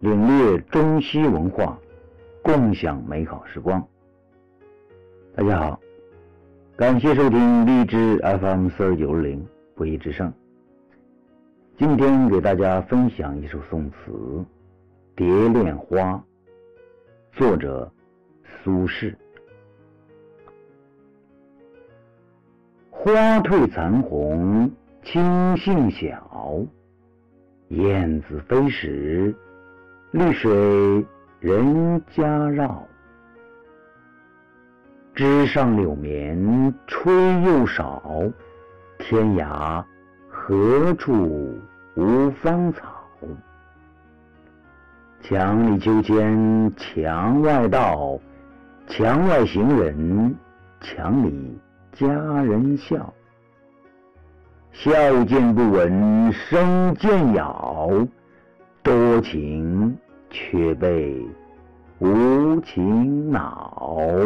领略中西文化，共享美好时光。大家好，感谢收听荔枝 FM 四二九零不义之声。今天给大家分享一首宋词《蝶恋花》，作者苏轼。花褪残红，青杏小，燕子飞时，绿水人家绕。枝上柳绵吹又少，天涯何处无芳草？墙里秋千墙外道，墙外行人墙里。佳人笑，笑渐不闻声渐杳，多情却被无情恼。